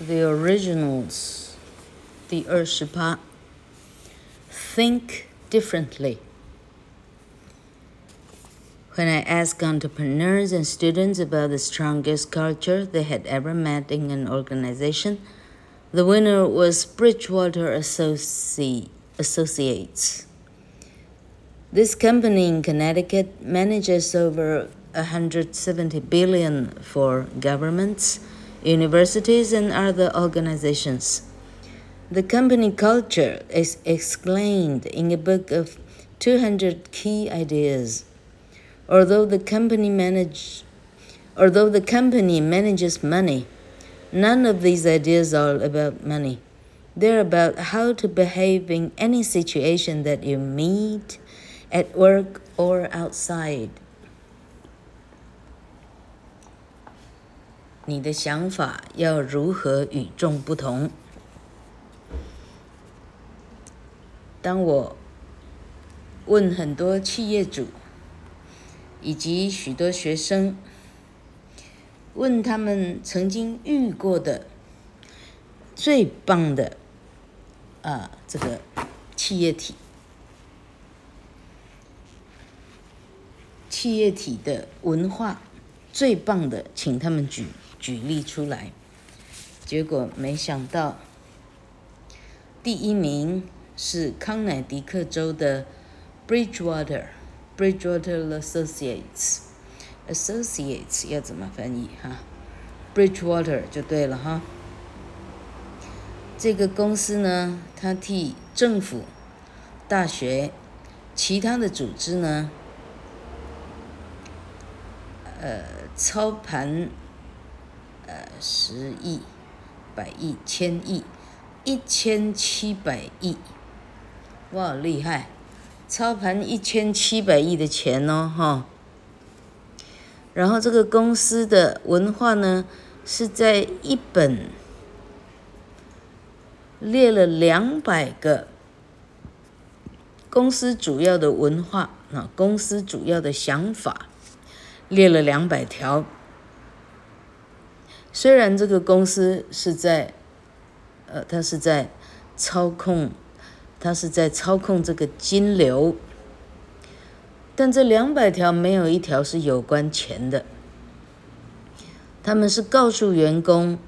The Originals，第二十趴。Think differently. When I asked entrepreneurs and students about the strongest culture they had ever met in an organization, the winner was Bridgewater Associ Associates. This company in Connecticut manages over 170 billion for governments universities, and other organizations. The company culture is explained in a book of 200 key ideas. Although the company manage, although the company manages money, none of these ideas are about money. They're about how to behave in any situation that you meet at work or outside. 你的想法要如何与众不同？当我问很多企业主以及许多学生，问他们曾经遇过的最棒的啊这个企业体，企业体的文化最棒的，请他们举。举例出来，结果没想到，第一名是康乃狄克州的 Bridgewater Bridgewater Associates Associates 要怎么翻译哈？Bridgewater 就对了哈。这个公司呢，它替政府、大学、其他的组织呢，呃，操盘。呃，十亿、百亿、千亿、一千七百亿，哇，厉害！操盘一千七百亿的钱哦，哈。然后这个公司的文化呢，是在一本列了两百个公司主要的文化啊，公司主要的想法，列了两百条。虽然这个公司是在，呃，它是在操控，它是在操控这个金流，但这两百条没有一条是有关钱的。他们是告诉员工，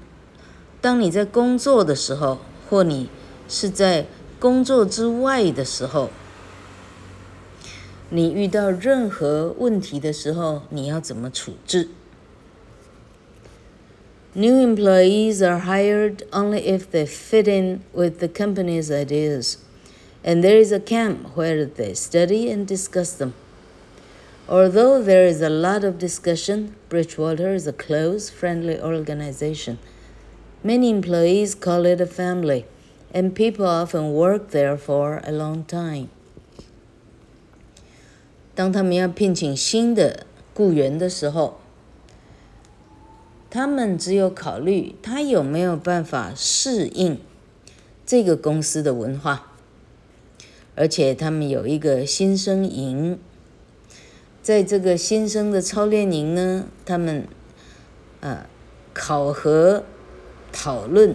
当你在工作的时候，或你是在工作之外的时候，你遇到任何问题的时候，你要怎么处置 ？New employees are hired only if they fit in with the company's ideas, and there is a camp where they study and discuss them. Although there is a lot of discussion, Bridgewater is a close, friendly organization. Many employees call it a family, and people often work there for a long time. 当他们要聘请新的雇员的时候， 他们只有考虑他有没有办法适应这个公司的文化，而且他们有一个新生营，在这个新生的操练营呢，他们呃考核讨论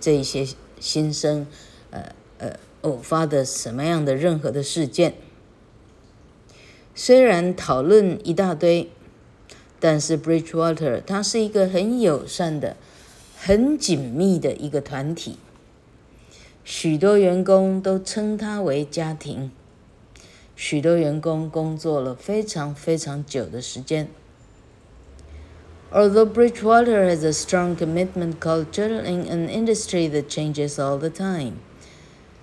这些新生呃呃偶发的什么样的任何的事件，虽然讨论一大堆。但是 Bridgewater 它是一个很友善的、很紧密的一个团体，许多员工都称它为家庭，许多员工工作了非常非常久的时间。Although Bridgewater has a strong commitment culture in an industry that changes all the time,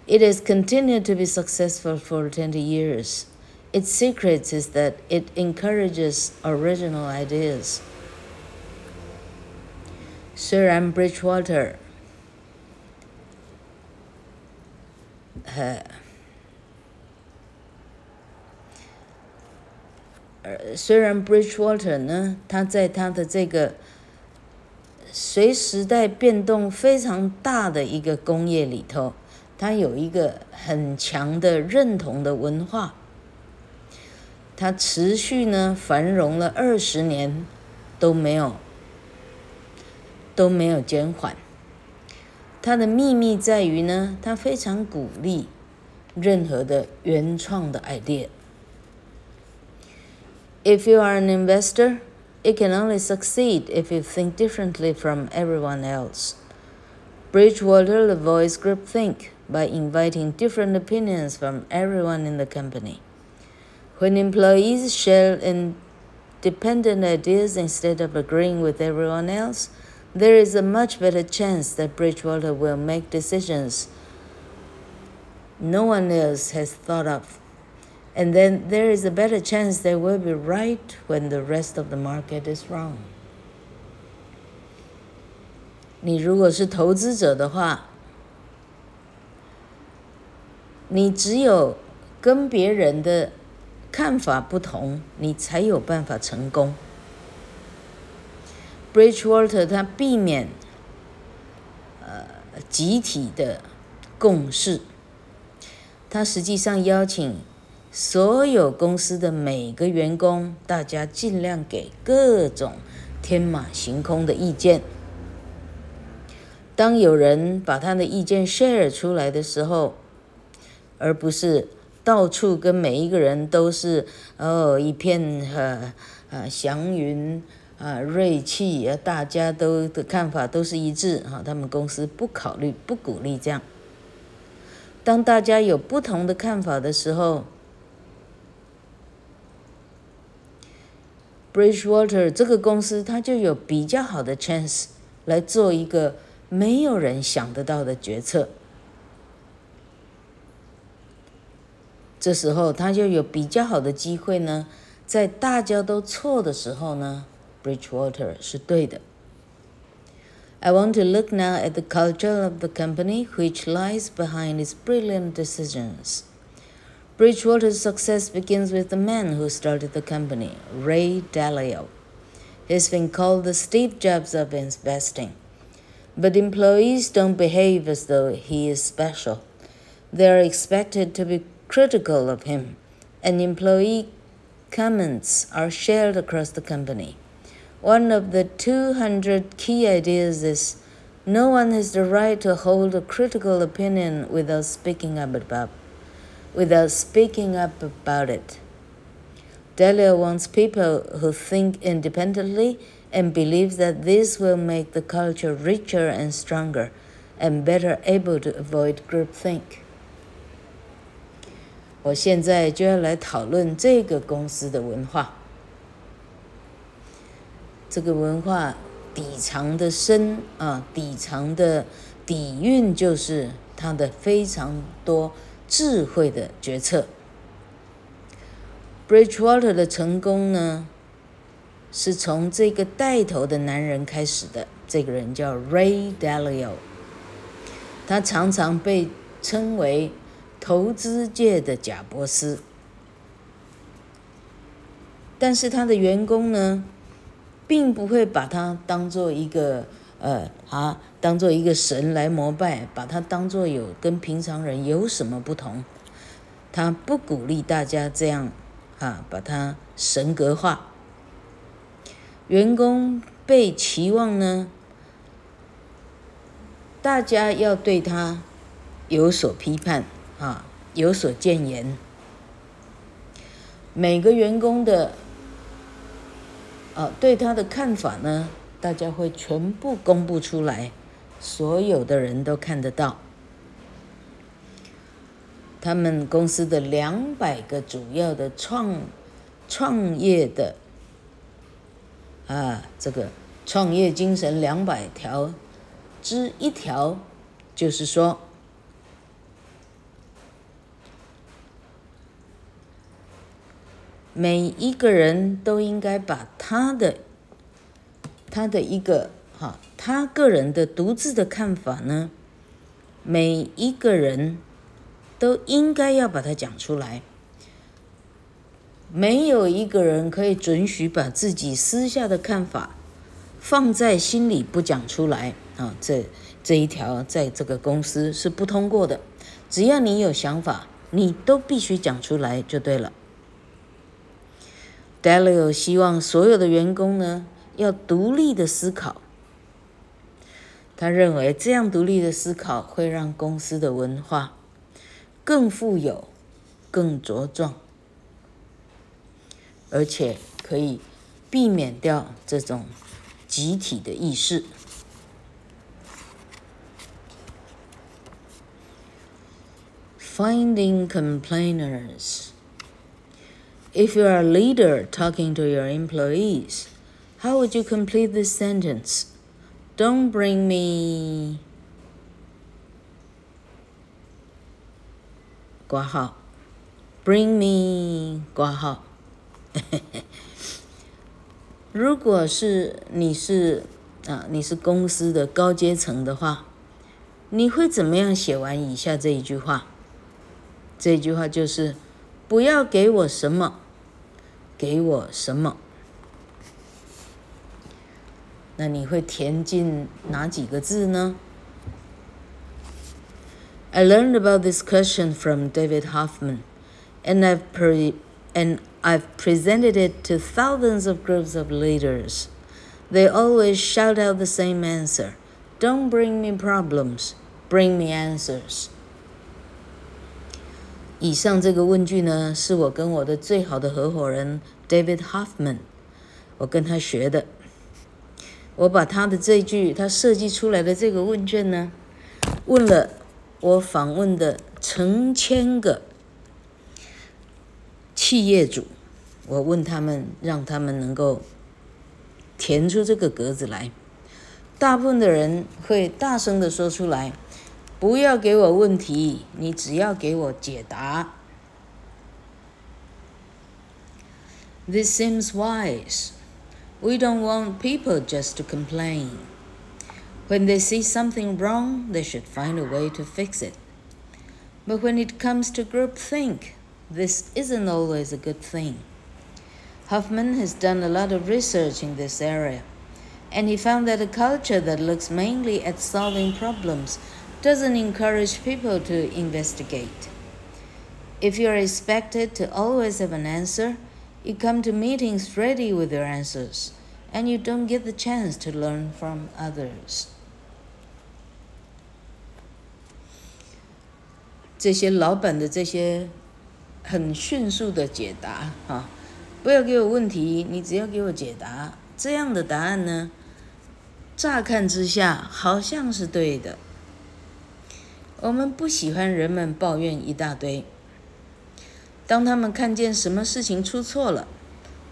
it has continued to be successful for 20 years. Its secret is that it encourages original ideas. 虽然 Bridgewater，呃，虽然 Bridgewater 呢，它在它的这个随时代变动非常大的一个工业里头，它有一个很强的认同的文化。它持续呢繁荣了二十年，都没有都没有减缓。它的秘密在于呢，它非常鼓励任何的原创的 idea。If you are an investor, it can only succeed if you think differently from everyone else. Bridgewater avoids groupthink by inviting different opinions from everyone in the company. When employees share independent ideas instead of agreeing with everyone else, there is a much better chance that Bridgewater will make decisions no one else has thought of. And then there is a better chance they will be right when the rest of the market is wrong. 你如果是投资者的话，你只有跟别人的 看法不同，你才有办法成功。Bridgewater 他避免呃集体的共识，他实际上邀请所有公司的每个员工，大家尽量给各种天马行空的意见。当有人把他的意见 share 出来的时候，而不是到处跟每一个人都是哦一片呃呃祥云。啊，锐气啊，大家都的看法都是一致哈。他们公司不考虑、不鼓励这样。当大家有不同的看法的时候，Bridgewater 这个公司它就有比较好的 chance 来做一个没有人想得到的决策。这时候它就有比较好的机会呢，在大家都错的时候呢。Bridgewater 是对的。I want to look now at the culture of the company which lies behind its brilliant decisions. Bridgewater's success begins with the man who started the company, Ray Dalio. He's been called the Steve Jobs of investing. But employees don't behave as though he is special. They are expected to be critical of him, and employee comments are shared across the company. One of the 200 key ideas is no one has the right to hold a critical opinion without speaking up about, without speaking up about it. Dalio wants people who think independently and believes that this will make the culture richer and stronger and better able to avoid groupthink. 我现在就要来讨论这个公司的文化。这个文化底藏的深啊，底藏的底蕴就是它的非常多智慧的决策。Bridgewater 的成功呢，是从这个带头的男人开始的。这个人叫 Ray Dalio，他常常被称为投资界的贾伯斯，但是他的员工呢，并不会把他当做一个呃啊，当做一个神来膜拜，把他当做有跟平常人有什么不同？他不鼓励大家这样啊，把他神格化。员工被期望呢，大家要对他有所批判啊，有所建言。每个员工的。啊，对他的看法呢，大家会全部公布出来，所有的人都看得到。他们公司的两百个主要的创创业的啊，这个创业精神两百条之一条，就是说。每一个人都应该把他的他的一个哈，他个人的独自的看法呢，每一个人都应该要把它讲出来。没有一个人可以准许把自己私下的看法放在心里不讲出来啊！这这一条在这个公司是不通过的。只要你有想法，你都必须讲出来就对了。Dalio 希望所有的员工呢，要独立的思考，他认为这样独立的思考会让公司的文化更富有、更茁壮，而且可以避免掉这种集体的意识。Finding complainers. If you are a leader talking to your employees, how would you complete this sentence? Don't bring me 括号 Bring me 括号如果是你是啊，你是公司的高阶层的话，你会怎么样写完以下这一句话？这句话就是：不要给我什么， 给我什么。那你会填进哪几个字呢？I learned about this question from David Hoffman, and I've pre and I've presented it to thousands of groups of leaders. They always shout out the same answer: "Don't bring me problems, bring me answers." 以上这个问句呢，是我跟我的最好的合伙人 David Hoffman，我跟他学的。我把他的这句，他设计出来的这个问卷呢，问了我访问的成千个企业主，我问他们，让他们能够填出这个格子来。大部分的人会大声地说出来：“不要给我问题，你只要给我解答。” This seems wise. We don't want people just to complain. When they see something wrong, they should find a way to fix it. But when it comes to groupthink, this isn't always a good thing. Hoffman has done a lot of research in this area, and he found that a culture that looks mainly at solving problems doesn't encourage people to investigate. If you're expected to always have an answer, you come to meetings ready with your answers, and you don't get the chance to learn from others. 这些老板的这些很迅速的解答，哈，不要给我问题，你只要给我解答。这样的答案呢，乍看之下好像是对的。 我们不喜欢人们抱怨一大堆。当他们看见什么事情出错了，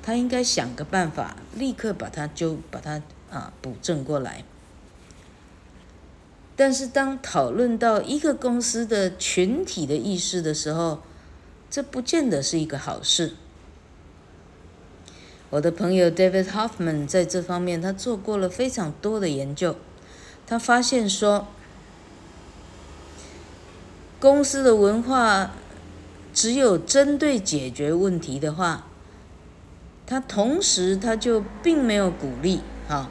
他应该想个办法，立刻把它就把它啊补正过来。但是当讨论到一个公司的群体的意识的时候，这不见得是一个好事。我的朋友 David Hoffman 在这方面他做过了非常多的研究，他发现说，公司的文化。只有针对解决问题的话，他同时他就并没有鼓励，啊，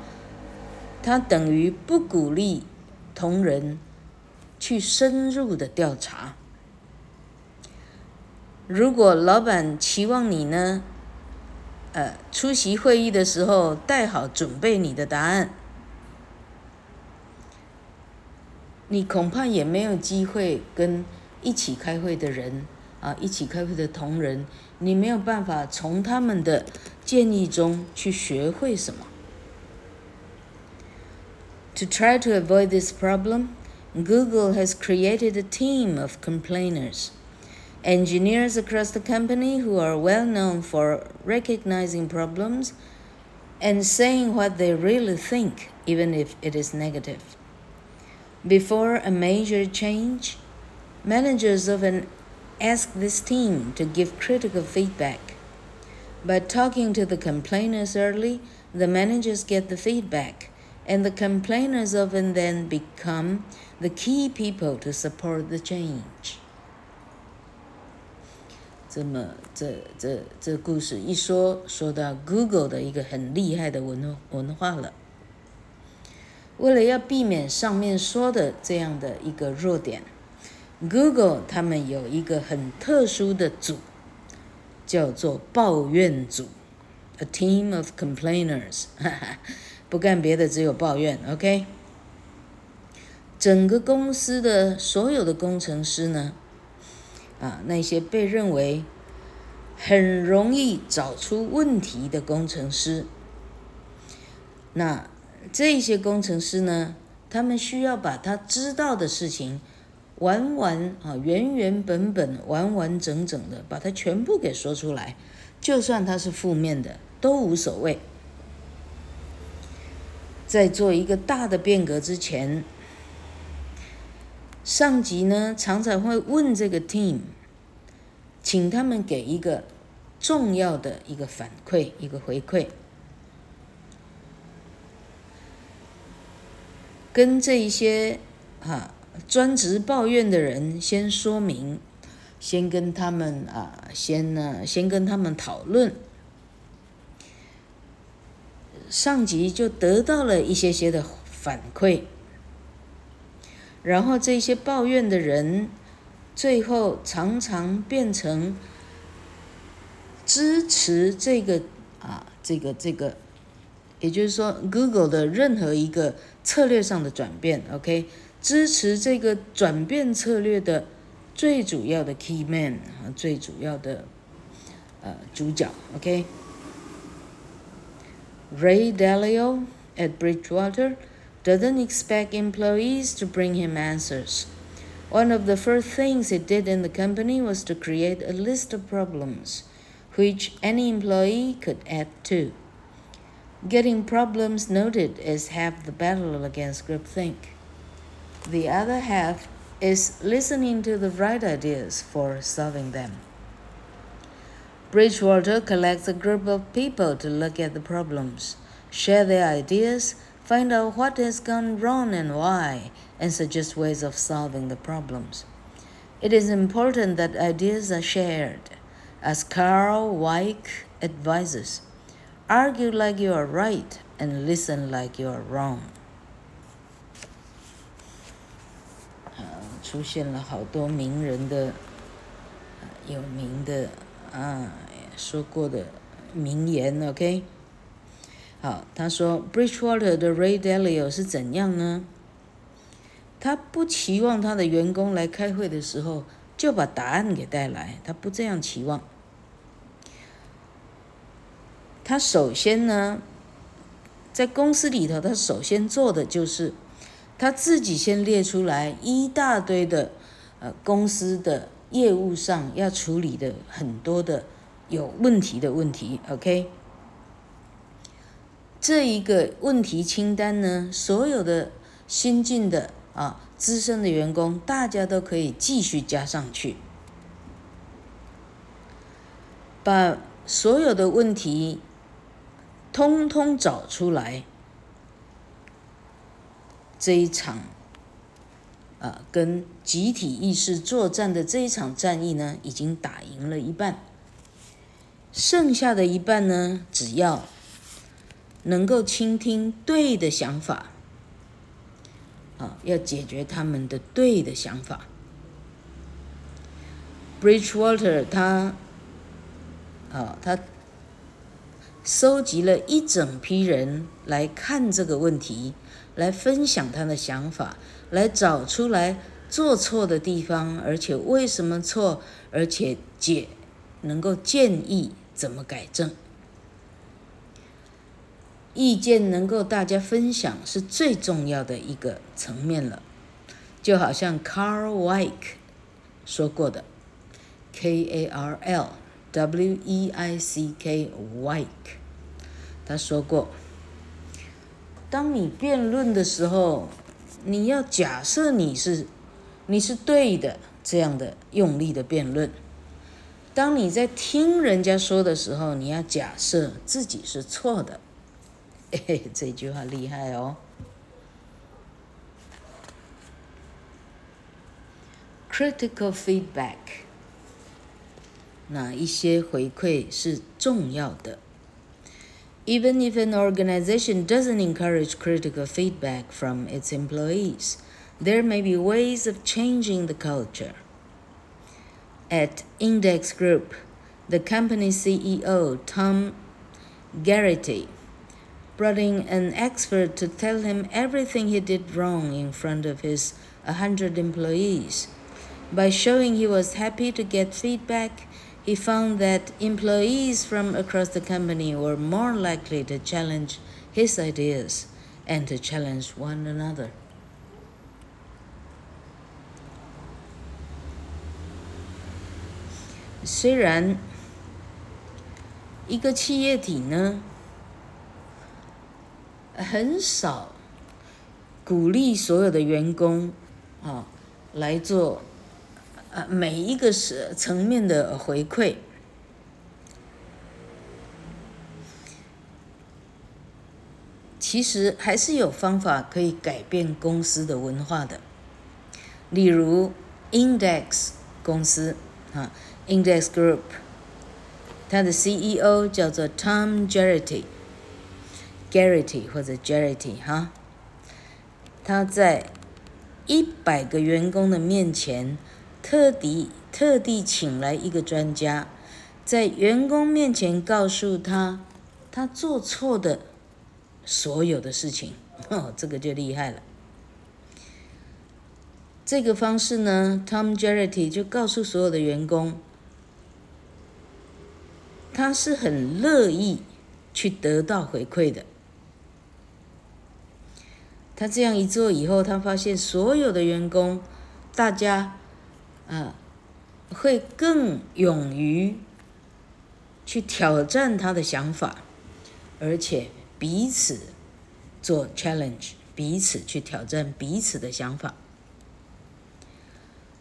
他等于不鼓励同仁去深入的调查。如果老板期望你呢，呃，出席会议的时候带好准备你的答案，你恐怕也没有机会跟一起开会的人。啊，一起开会的同仁，你没有办法从他们的建议中去学会什么。To try to avoid this problem, Google has created a team of complainers, engineers across the company who are well known for recognizing problems and saying what they really think, even if it is negative. Before a major change, managers of an Ask this team to give critical feedback. By talking to the complainers early, the managers get the feedback, and the complainers often then become the key people to support the change. 这么，这这这故事一说，说到 Google 的一个很厉害的文文化了。 为了要避免上面说的这样的一个弱点。Google 他们有一个很特殊的组，叫做抱怨组，a team of complainers，不干别的，只有抱怨，OK。整个公司的所有的工程师呢，啊，那些被认为很容易找出问题的工程师，那这些工程师呢，他们需要把他知道的事情完完啊原原本本、完完整整的把它全部给说出来，就算它是负面的都无所谓。在做一个大的变革之前，上级呢常常会问这个 team，请他们给一个重要的一个反馈、一个回馈，跟这一些啊专职抱怨的人先说明，先跟他们啊先呢先跟他们讨论。上级就得到了一些些的反馈，然后这些抱怨的人，最后常常变成支持这个啊，这个这个，也就是说，Google 的任何一个策略上的转变，OK，支持这个转变策略的最主要的 key man 啊，最主要的呃主角，OK。Ray Dalio at Bridgewater doesn't expect employees to bring him answers. One of the first things he did in the company was to create a list of problems which any employee could add to. Getting problems noted is half the battle against groupthink. The other half is listening to the right ideas for solving them. Bridgewater collects a group of people to look at the problems, share their ideas, find out what has gone wrong and why, and suggest ways of solving the problems. It is important that ideas are shared. As Carl Weick advises, argue like you are right and listen like you are wrong. 出现了好多名人的有名的。啊，说过的名言，OK。好，他说，Bridgewater 的 Ray Dalio 是怎样呢？他不期望他的员工来开会的时候就把答案给带来，他不这样期望。他首先呢，在公司里头，他首先做的就是他自己先列出来一大堆的呃公司的。业务上要处理的很多的有问题的问题，OK？这一个问题清单呢，所有的新进的啊资深的员工，大家都可以继续加上去，把所有的问题通通找出来，这一场。啊，跟集体意识作战的这一场战役呢，已经打赢了一半，剩下的一半呢，只要能够倾听对的想法，啊，要解决他们的对的想法。Bridgewater 他，啊，他收集了一整批人来看这个问题，来分享他的想法。来找出来做错的地方，而且为什么错，而且解能够建议怎么改正，意见能够大家分享是最重要的一个层面了。就好像 Carl Weick 说过的，K A R L W E I C K Weick，他说过，当你辩论的时候。你要假设你是你是对的，这样的用力的辩论。当你在听人家说的时候，你要假设自己是错的。嘿嘿，这句话厉害哦。Critical feedback，哪一些回馈是重要的？Even if an organization doesn't encourage critical feedback from its employees, there may be ways of changing the culture. At Index Group, the company CEO Tom Garrity brought in an expert to tell him everything he did wrong in front of his 100 employees. By showing he was happy to get feedback, he found that employees from across the company were more likely to challenge his ideas and to challenge one another. 虽然一个企业体呢，很少鼓励所有的员工啊来做 呃每一个是层面的回馈，其实还是有方法可以改变公司的文化的，例如 Index 公司啊。Index Group，它的 CEO 叫做 Tom Gerety，Gerety 或者 Gerety 哈，他在一百个员工的面前，特地特地请来一个专家，在员工面前告诉他他做错的所有的事情，哦，这个就厉害了。这个方式呢，Tom Gerety 就告诉所有的员工。他是很乐意去得到回馈的。他这样一做以后，他发现所有的员工，大家，啊，会更勇于去挑战他的想法，而且彼此做 challenge，彼此去挑战彼此的想法。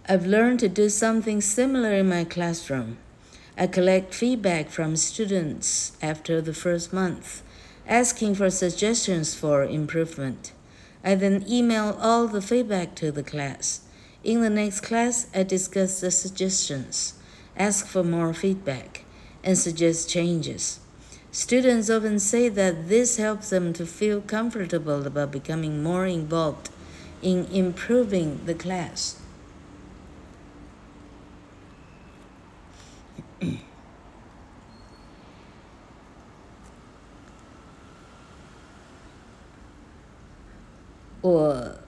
I've learned to do something similar in my classroom. I collect feedback from students after the first month, asking for suggestions for improvement. I then email all the feedback to the class. In the next class, I discuss the suggestions, ask for more feedback, and suggest changes. Students often say that this helps them to feel comfortable about becoming more involved in improving the class. 我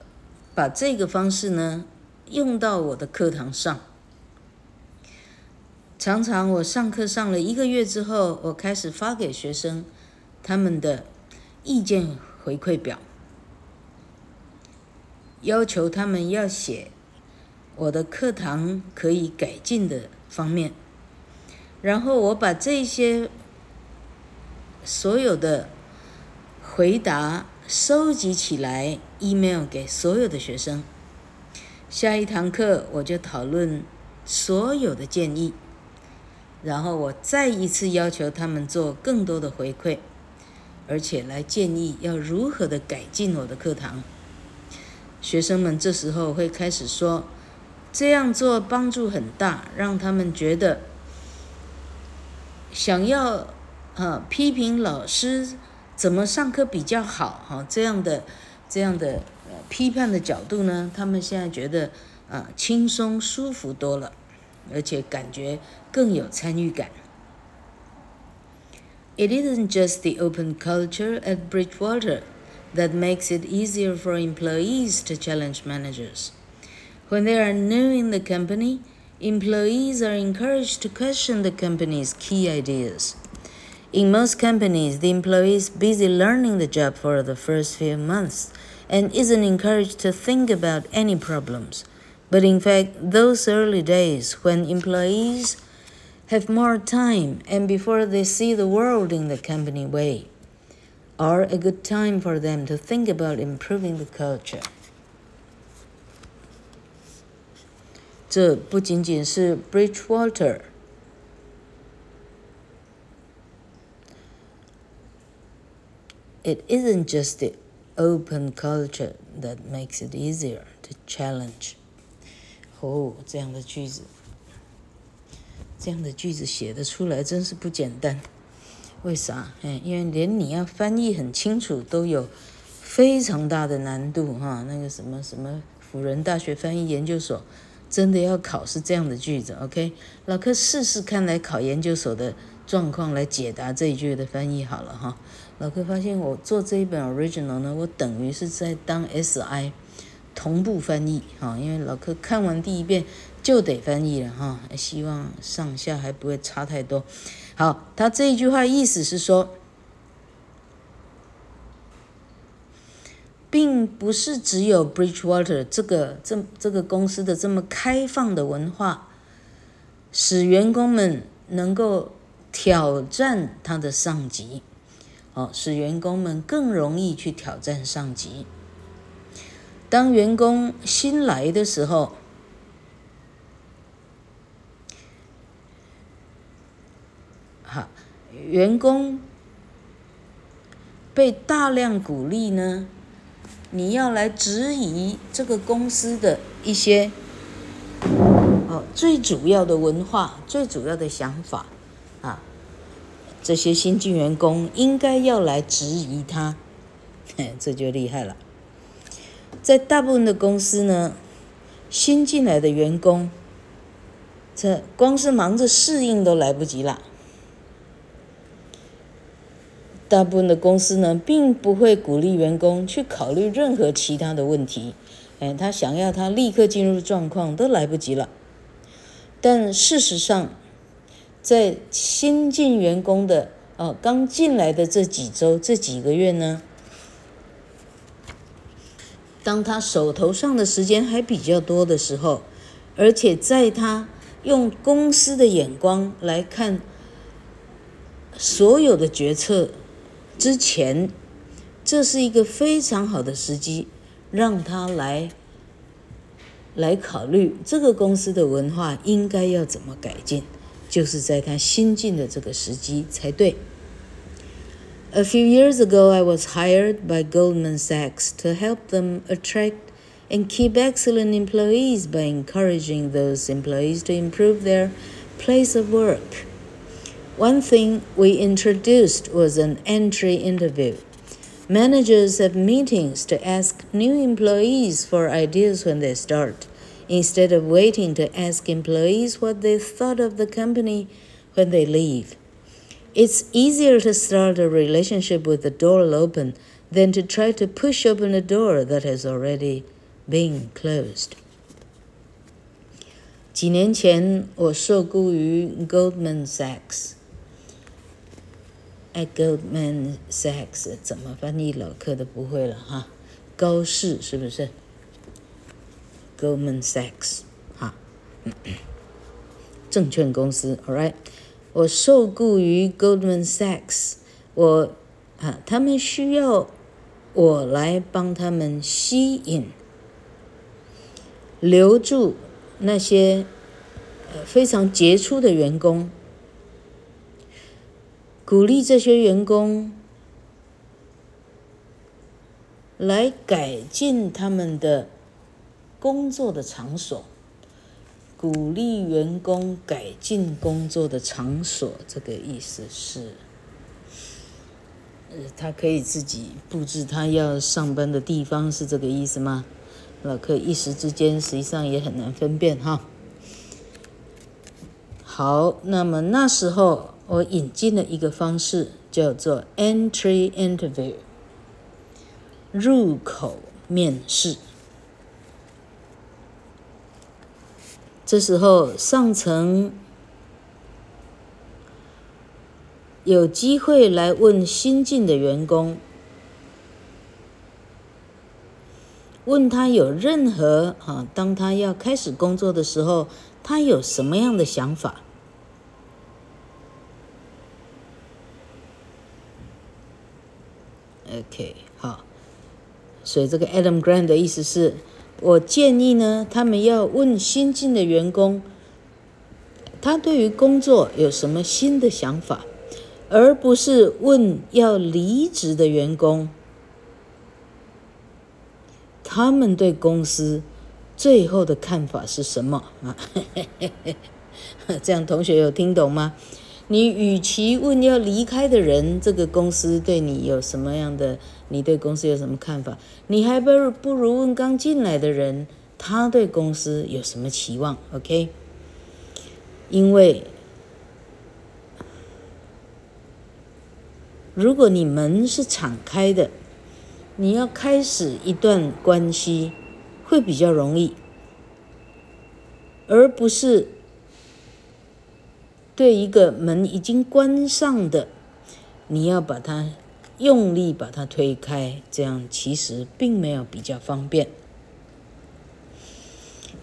把这个方式呢 用到我的课堂上。常常我上课上了一个月之后，我开始发给学生他们的意见回馈表，要求他们要写我的课堂可以改进的方面。然后我把这些所有的回答收集起来，email 给所有的学生。下一堂课我就讨论所有的建议，然后我再一次要求他们做更多的回馈，而且来建议要如何的改进我的课堂。学生们这时候会开始说，这样做帮助很大，让他们觉得。想要啊批评老师怎么上课比较好哈，这样的这样的呃批判的角度呢，他们现在觉得啊轻松舒服多了，而且感觉更有参与感。It isn't just the open culture at Bridgewater that makes it easier for employees to challenge managers. When they are new in the company, Employees are encouraged to question the company's key ideas. In most companies, the employee is busy learning the job for the first few months and isn't encouraged to think about any problems. But in fact, those early days when employees have more time and before they see the world in the company way are a good time for them to think about improving the culture. 这不仅仅是 Bridgewater。It isn't just the open culture that makes it easier to challenge。哦，这样的句子，这样的句子写得出来真是不简单。为啥？哎，因为连你要翻译很清楚都有非常大的难度哈。那个什么什么辅仁大学翻译研究所。真的要考是这样的句子，OK？老柯试试看来考研究所的状况来解答这一句的翻译好了哈。老柯发现我做这一本 original 呢，我等于是在当 SI 同步翻译哈，因为老柯看完第一遍就得翻译了哈，希望上下还不会差太多。好，他这一句话意思是说。并不是只有 Bridgewater 这个这这个公司的这么开放的文化，使员工们能够挑战他的上级，哦，使员工们更容易去挑战上级。当员工新来的时候，好，员工被大量鼓励呢。你要来质疑这个公司的一些哦，最主要的文化、最主要的想法啊，这些新进员工应该要来质疑他，嘿，这就厉害了。在大部分的公司呢，新进来的员工，这光是忙着适应都来不及了。大部分的公司呢，并不会鼓励员工去考虑任何其他的问题，哎，他想要他立刻进入状况都来不及了。但事实上，在新进员工的哦刚进来的这几周、这几个月呢，当他手头上的时间还比较多的时候，而且在他用公司的眼光来看所有的决策。之前，这是一个非常好的时机，让他来来考虑这个公司的文化应该要怎么改进，就是在他新进的这个时机才对。A few years ago, I was hired by Goldman Sachs to help them attract and keep excellent employees by encouraging those employees to improve their place of work. One thing we introduced was an entry interview. Managers have meetings to ask new employees for ideas when they start, instead of waiting to ask employees what they thought of the company when they leave. It's easier to start a relationship with the door open than to try to push open a door that has already been closed. 几年前，我受雇于 Goldman Sachs。 At Goldman Sachs 怎么翻译？老客都不会了哈。高盛是不是？Goldman Sachs 哈，证券公司。All right，我受雇于 Goldman Sachs，我啊，他们需要我来帮他们吸引、留住那些呃非常杰出的员工。鼓励这些员工来改进他们的工作的场所。鼓励员工改进工作的场所，这个意思是，呃，他可以自己布置他要上班的地方，是这个意思吗？老客一时之间实际上也很难分辨哈。好，那么那时候。我引进了一个方式，叫做 entry interview，入口面试。这时候上层有机会来问新进的员工，问他有任何啊，当他要开始工作的时候，他有什么样的想法？OK，好，所以这个 Adam Grant 的意思是，我建议呢，他们要问新进的员工，他对于工作有什么新的想法，而不是问要离职的员工，他们对公司最后的看法是什么啊？这样同学有听懂吗？你与其问要离开的人，这个公司对你有什么样的？你对公司有什么看法？你还不如不如问刚进来的人，他对公司有什么期望？OK？因为如果你门是敞开的，你要开始一段关系会比较容易，而不是对一个门已经关上的，你要把它用力把它推开，这样其实并没有比较方便。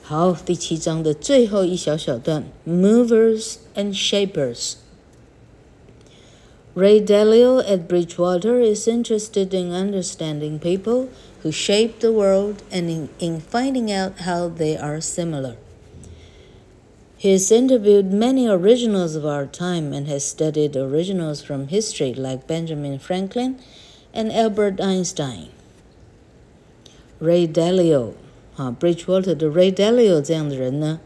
好，第七章的最后一小小段，Movers and Shapers。Ray Dalio at Bridgewater is interested in understanding people who shape the world and in, in finding out how they are similar. He has interviewed many originals of our time and has studied originals from history like Benjamin Franklin and Albert Einstein. Ray Dalio 啊，Bridgewater 的 Ray Dalio 这样的人呢，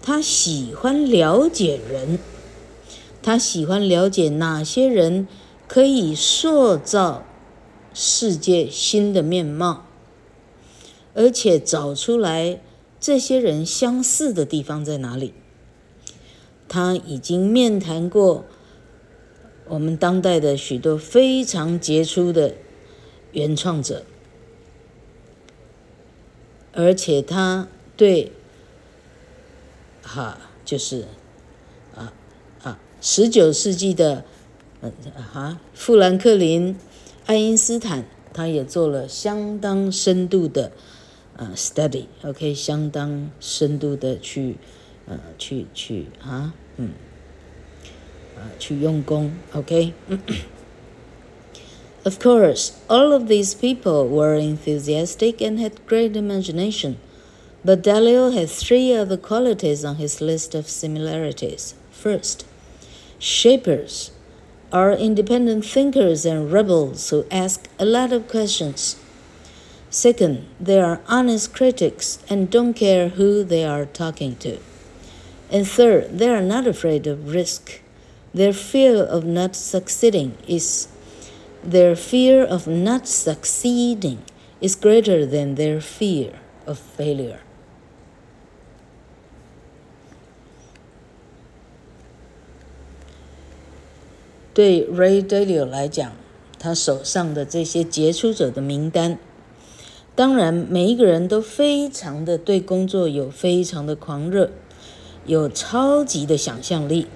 他喜欢了解人，他喜欢了解哪些人可以塑造世界新的面貌，而且找出来 这些人相似的地方在哪里。他已经面谈过我们当代的许多非常杰出的原创者。而且他对，哈，就是，啊啊，十九世纪的，嗯哈，富兰克林、爱因斯坦，他也做了相当深度的，呃，study，OK，相当深度的去，呃，去去啊，嗯，啊，去用功，OK。Of course, all of these people were enthusiastic and had great imagination, but Dalio had three other qualities on his list of similarities. First, shapers are independent thinkers and rebels who ask a lot of questions. Second, they are honest critics and don't care who they are talking to. And third, they are not afraid of risk. Their fear of not succeeding is their fear of not succeeding is greater than their fear of failure. 对 Ray Dalio 来讲，他手上的这些杰出者的名单， 当然每一个人都非常的对工作有非常的狂热，有超级的想象力。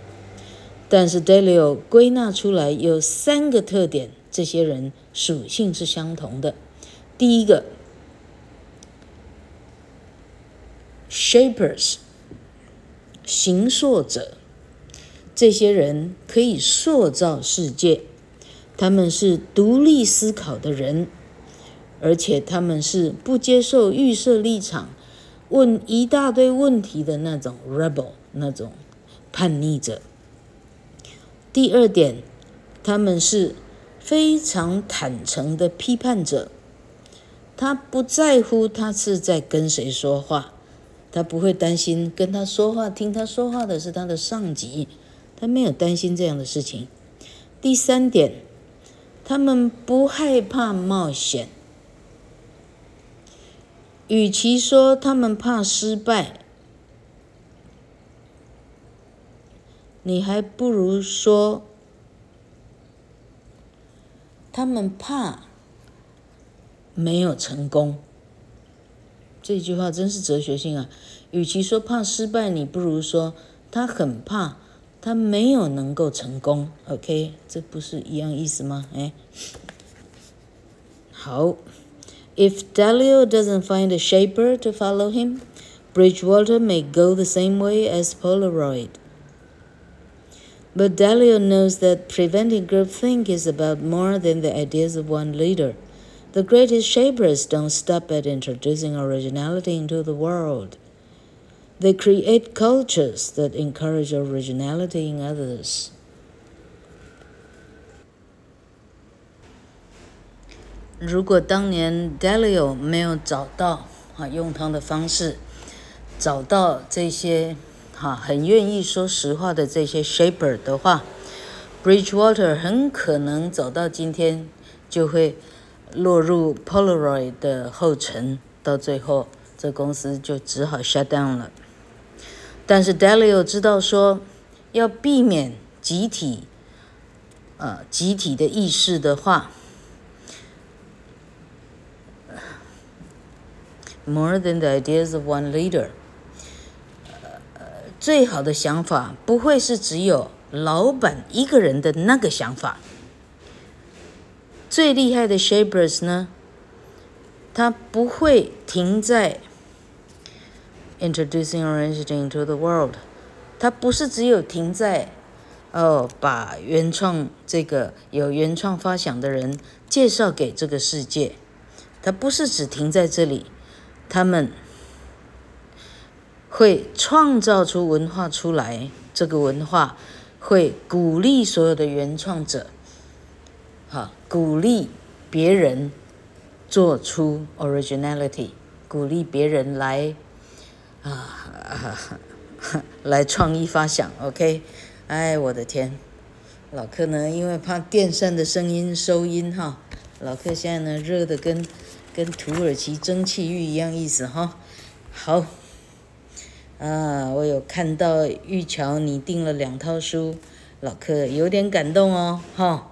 但是 Dalio 归纳出来有三个特点。这些人属性是相同的。第一个，shapers，形塑者，这些人可以塑造世界，他们是独立思考的人，而且他们是不接受预设立场，问一大堆问题的那种 rebel，那种叛逆者。第二点，他们是。非常坦诚的批判者，他不在乎他是在跟谁说话，他不会担心跟他说话、听他说话的是他的上级，他没有担心这样的事情。第三点，他们不害怕冒险，与其说他们怕失败，你还不如说。他们怕没有成功，这句话真是哲学性啊！与其说怕失败，你不如说他很怕他没有能够成功。OK，这不是一样意思吗？哎，好，If Dalio doesn't find a shaper to follow him, Bridgewater may go the same way as Polaroid. But Dalio knows that preventing groupthink is about more than the ideas of one leader. The greatest shapers don't stop at introducing originality into the world. They create cultures that encourage originality in others. 如果当年 Dalio 没有找到啊，用他的方式找到这些。哈，很愿意说实话的这些 shaper 的话，Bridgewater 很可能走到今天就会落入 Polaroid 的后尘，到最后这公司就只好 shut down 了。但是 Dalio 知道说，要避免集体呃集体的意识的话，more than the ideas of one leader，最好的想法不会是只有老板一个人的那个想法。最厉害的 shapers 呢，他不会停在 introducing origin into the world，他不是只有停在哦，把原创这个有原创发想的人介绍给这个世界，他不是只停在这里，他们会创造出文化出来，这个文化会鼓励所有的原创者。好，鼓励别人做出 originality，鼓励别人来啊，啊，来创意发想。OK，哎，我的天，老克呢，因为怕电扇的声音收音哈，老克现在呢热的跟跟土耳其蒸汽浴一样意思哈。好，啊，我有看到玉桥你订了两套书，老客有点感动哦哈。